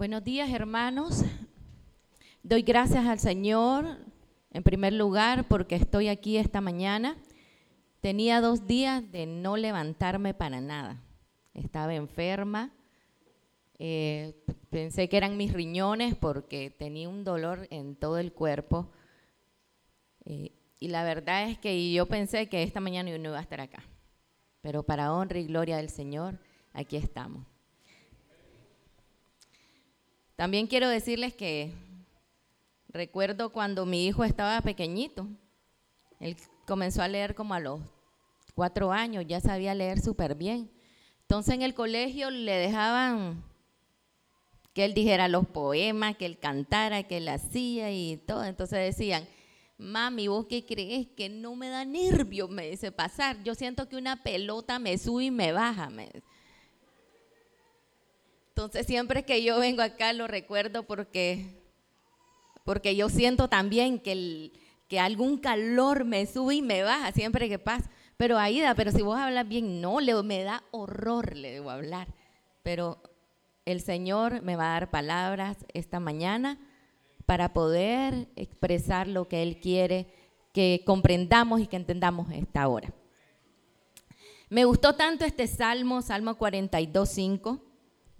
Buenos días, hermanos. Doy gracias al Señor, en primer lugar, porque estoy aquí esta mañana. Tenía dos días de no levantarme para nada. Estaba enferma. Eh, pensé que eran mis riñones porque tenía un dolor en todo el cuerpo. Eh, y la verdad es que yo pensé que esta mañana yo no iba a estar acá. Pero para honra y gloria del Señor, aquí estamos. También quiero decirles que recuerdo cuando mi hijo estaba pequeñito. Él comenzó a leer como a los cuatro años, ya sabía leer súper bien. Entonces en el colegio le dejaban que él dijera los poemas, que él cantara, que él hacía y todo. Entonces decían, mami, ¿vos qué crees? Que no me da nervio, me dice, pasar. Yo siento que una pelota me sube y me baja. Entonces siempre que yo vengo acá lo recuerdo porque, porque yo siento también que, que algún calor me sube y me baja siempre que pasa. Pero Aida, pero si vos hablas bien, no, le, me da horror, le debo hablar. Pero el Señor me va a dar palabras esta mañana para poder expresar lo que Él quiere que comprendamos y que entendamos esta hora. Me gustó tanto este salmo, Salmo 42, 5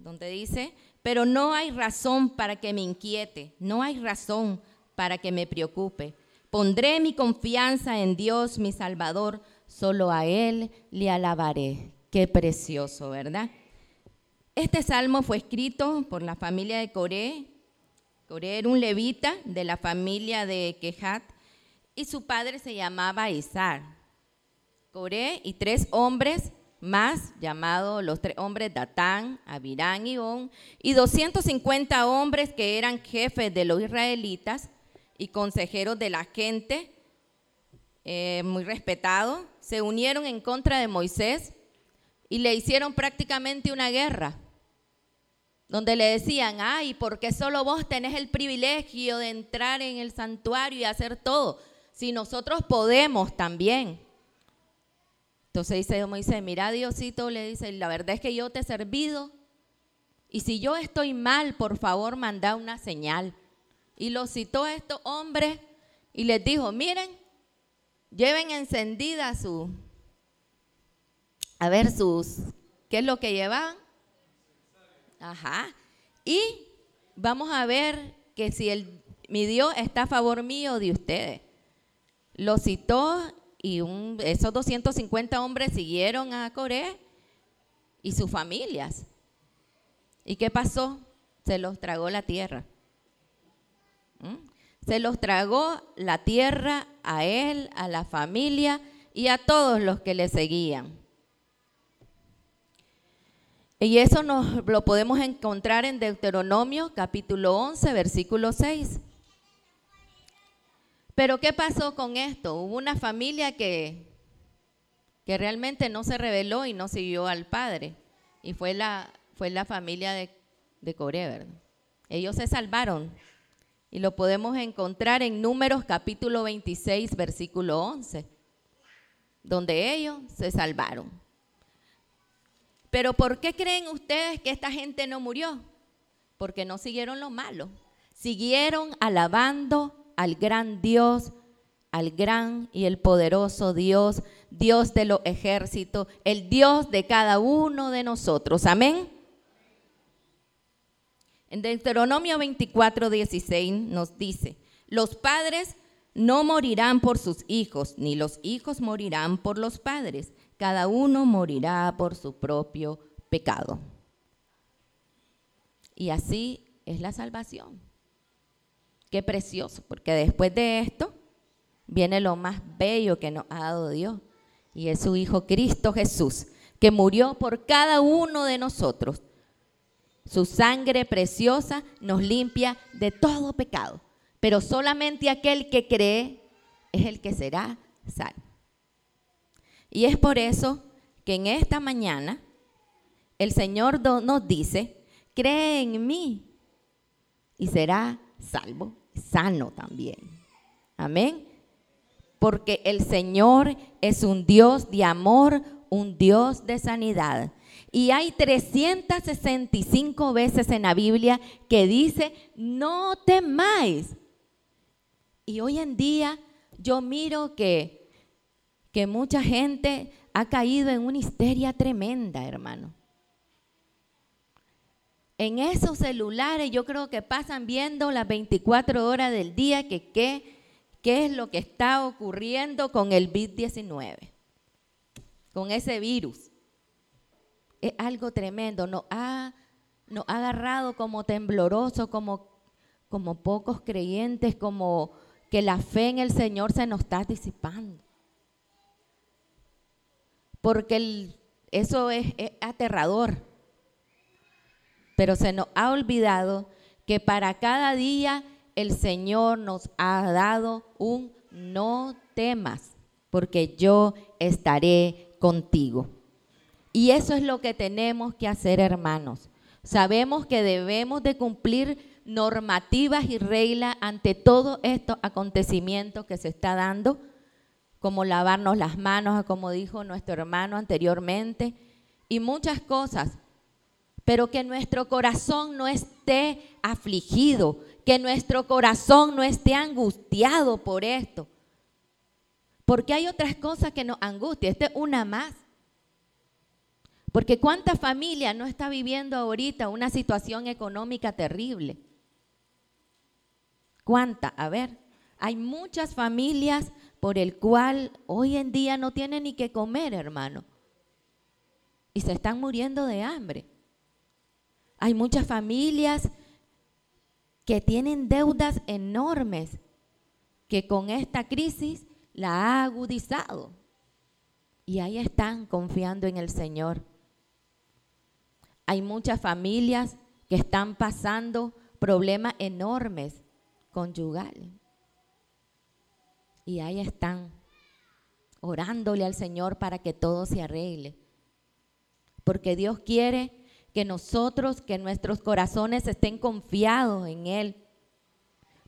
donde dice, pero no hay razón para que me inquiete, no hay razón para que me preocupe. Pondré mi confianza en Dios, mi Salvador, solo a Él le alabaré. Qué precioso, ¿verdad? Este salmo fue escrito por la familia de Coré. Coré era un levita de la familia de Kehat y su padre se llamaba Isar. Coré y tres hombres más llamados los tres hombres Datán, Abirán y On, y 250 hombres que eran jefes de los israelitas y consejeros de la gente, eh, muy respetados, se unieron en contra de Moisés y le hicieron prácticamente una guerra, donde le decían, ay, ¿por qué solo vos tenés el privilegio de entrar en el santuario y hacer todo? Si nosotros podemos también. Entonces dice Moisés, mira Diosito, le dice, la verdad es que yo te he servido y si yo estoy mal, por favor, manda una señal. Y lo citó a estos hombres y les dijo, miren, lleven encendida su, a ver sus, ¿qué es lo que llevan? Ajá. Y vamos a ver que si el, mi Dios está a favor mío de ustedes. Lo citó y esos 250 hombres siguieron a Coré y sus familias. ¿Y qué pasó? Se los tragó la tierra. ¿Mm? Se los tragó la tierra a él, a la familia y a todos los que le seguían. Y eso nos lo podemos encontrar en Deuteronomio capítulo 11, versículo 6. Pero ¿qué pasó con esto? Hubo una familia que, que realmente no se rebeló y no siguió al padre. Y fue la, fue la familia de, de Coré, Ellos se salvaron. Y lo podemos encontrar en Números capítulo 26, versículo 11, donde ellos se salvaron. Pero ¿por qué creen ustedes que esta gente no murió? Porque no siguieron lo malo. Siguieron alabando al gran Dios, al gran y el poderoso Dios, Dios de los ejércitos, el Dios de cada uno de nosotros. Amén. En Deuteronomio 24, 16 nos dice, los padres no morirán por sus hijos, ni los hijos morirán por los padres. Cada uno morirá por su propio pecado. Y así es la salvación. Qué precioso, porque después de esto viene lo más bello que nos ha dado Dios, y es su Hijo Cristo Jesús, que murió por cada uno de nosotros. Su sangre preciosa nos limpia de todo pecado, pero solamente aquel que cree es el que será salvo. Y es por eso que en esta mañana el Señor nos dice, cree en mí y será salvo sano también. Amén. Porque el Señor es un Dios de amor, un Dios de sanidad. Y hay 365 veces en la Biblia que dice, no temáis. Y hoy en día yo miro que, que mucha gente ha caído en una histeria tremenda, hermano. En esos celulares yo creo que pasan viendo las 24 horas del día que qué, qué es lo que está ocurriendo con el COVID-19, con ese virus es algo tremendo. Nos ha, nos ha agarrado como tembloroso, como, como pocos creyentes, como que la fe en el Señor se nos está disipando. Porque eso es, es aterrador. Pero se nos ha olvidado que para cada día el Señor nos ha dado un no temas, porque yo estaré contigo. Y eso es lo que tenemos que hacer, hermanos. Sabemos que debemos de cumplir normativas y reglas ante todos estos acontecimientos que se está dando, como lavarnos las manos, como dijo nuestro hermano anteriormente, y muchas cosas, pero que nuestro corazón no esté afligido, que nuestro corazón no esté angustiado por esto, porque hay otras cosas que nos angustian, esta es una más. Porque cuánta familia no está viviendo ahorita una situación económica terrible. ¿Cuánta? A ver, hay muchas familias por el cual hoy en día no tienen ni que comer, hermano. Y se están muriendo de hambre. Hay muchas familias que tienen deudas enormes que con esta crisis la ha agudizado. Y ahí están confiando en el Señor. Hay muchas familias que están pasando problemas enormes conyugales. Y ahí están, orándole al Señor para que todo se arregle. Porque Dios quiere que nosotros, que nuestros corazones estén confiados en Él.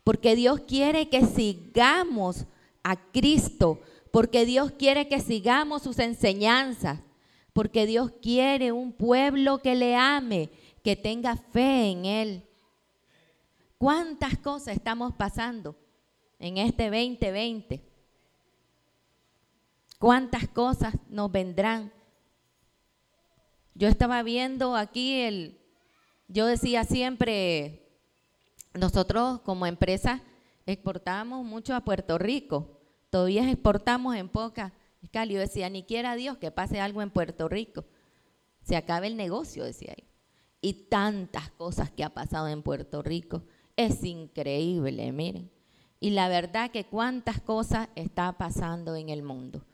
Porque Dios quiere que sigamos a Cristo. Porque Dios quiere que sigamos sus enseñanzas porque Dios quiere un pueblo que le ame, que tenga fe en Él. ¿Cuántas cosas estamos pasando en este 2020? ¿Cuántas cosas nos vendrán? Yo estaba viendo aquí el, yo decía siempre, nosotros como empresa exportamos mucho a Puerto Rico, todavía exportamos en poca Cali, yo decía, ni quiera Dios que pase algo en Puerto Rico. Se acabe el negocio, decía yo. Y tantas cosas que ha pasado en Puerto Rico. Es increíble, miren. Y la verdad que cuántas cosas está pasando en el mundo.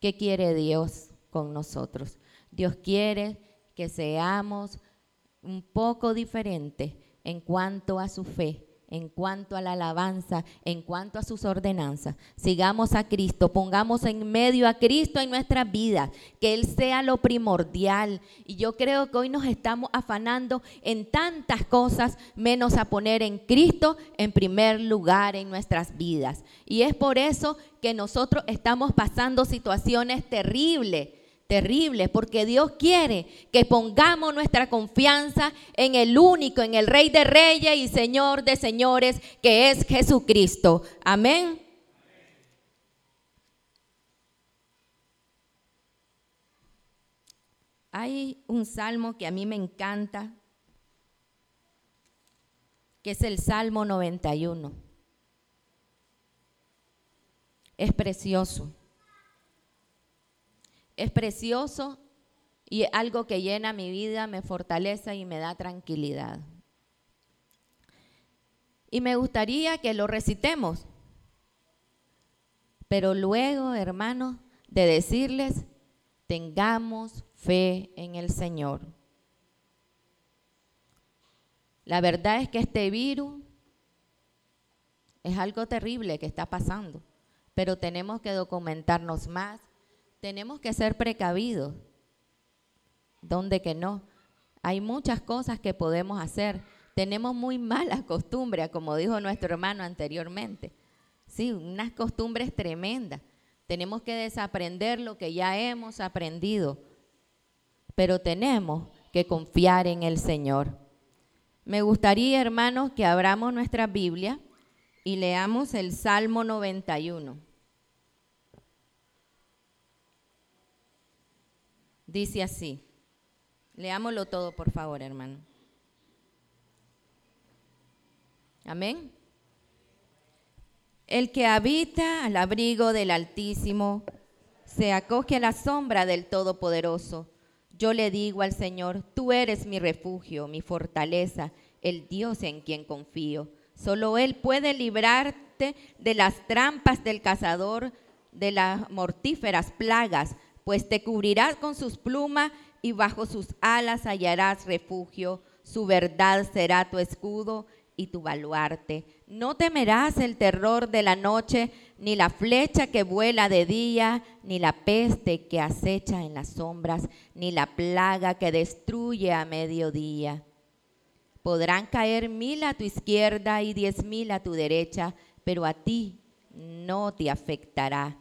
¿Qué quiere Dios con nosotros? Dios quiere que seamos un poco diferentes en cuanto a su fe en cuanto a la alabanza, en cuanto a sus ordenanzas. Sigamos a Cristo, pongamos en medio a Cristo en nuestras vidas, que Él sea lo primordial. Y yo creo que hoy nos estamos afanando en tantas cosas, menos a poner en Cristo en primer lugar en nuestras vidas. Y es por eso que nosotros estamos pasando situaciones terribles terrible, porque Dios quiere que pongamos nuestra confianza en el único, en el Rey de Reyes y Señor de Señores, que es Jesucristo. Amén. Hay un salmo que a mí me encanta, que es el Salmo 91. Es precioso es precioso y algo que llena mi vida, me fortalece y me da tranquilidad. Y me gustaría que lo recitemos. Pero luego, hermanos, de decirles, tengamos fe en el Señor. La verdad es que este virus es algo terrible que está pasando, pero tenemos que documentarnos más, tenemos que ser precavidos. ¿Dónde que no? Hay muchas cosas que podemos hacer. Tenemos muy malas costumbres, como dijo nuestro hermano anteriormente. Sí, unas costumbres tremendas. Tenemos que desaprender lo que ya hemos aprendido. pero tenemos que confiar en el Señor. Me gustaría, hermanos, que abramos nuestra Biblia y leamos el Salmo 91. Dice así. Leámoslo todo, por favor, hermano. Amén. El que habita al abrigo del Altísimo se acoge a la sombra del Todopoderoso. Yo le digo al Señor, tú eres mi refugio, mi fortaleza, el Dios en quien confío. Solo Él puede librarte de las trampas del cazador, de las mortíferas plagas, pues te cubrirás con sus plumas y bajo sus alas hallarás refugio. Su verdad será tu escudo y tu baluarte. No temerás el terror de la noche, ni la flecha que vuela de día, ni la peste que acecha en las sombras, ni la plaga que destruye a mediodía. Podrán caer mil a tu izquierda y diez mil a tu derecha, pero a ti no te afectará.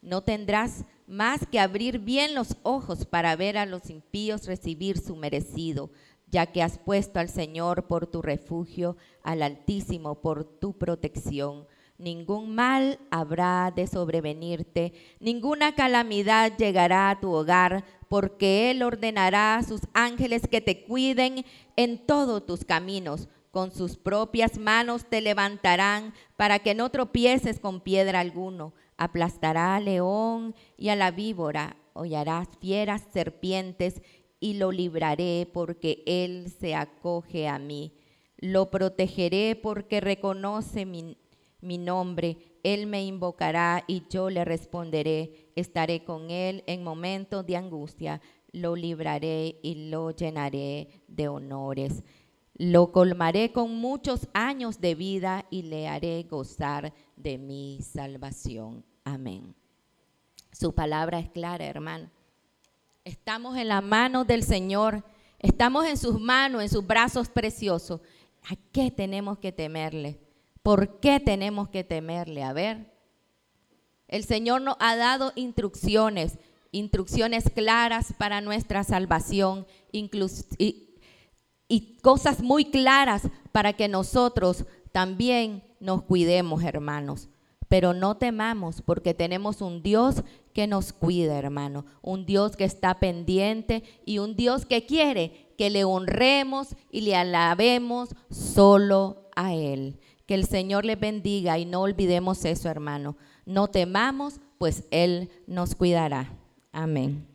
No tendrás más que abrir bien los ojos para ver a los impíos recibir su merecido, ya que has puesto al Señor por tu refugio, al Altísimo por tu protección. Ningún mal habrá de sobrevenirte, ninguna calamidad llegará a tu hogar, porque Él ordenará a sus ángeles que te cuiden en todos tus caminos. Con sus propias manos te levantarán para que no tropieces con piedra alguno aplastará al león y a la víbora, hollarás fieras serpientes y lo libraré porque él se acoge a mí. Lo protegeré porque reconoce mi, mi nombre. Él me invocará y yo le responderé. Estaré con él en momentos de angustia. Lo libraré y lo llenaré de honores. Lo colmaré con muchos años de vida y le haré gozar de mi salvación. Amén. Su palabra es clara, hermano. Estamos en la mano del Señor, estamos en sus manos, en sus brazos preciosos. ¿A qué tenemos que temerle? ¿Por qué tenemos que temerle? A ver, el Señor nos ha dado instrucciones, instrucciones claras para nuestra salvación, y, y cosas muy claras para que nosotros también nos cuidemos, hermanos. Pero no temamos porque tenemos un Dios que nos cuida, hermano. Un Dios que está pendiente y un Dios que quiere que le honremos y le alabemos solo a Él. Que el Señor le bendiga y no olvidemos eso, hermano. No temamos, pues Él nos cuidará. Amén.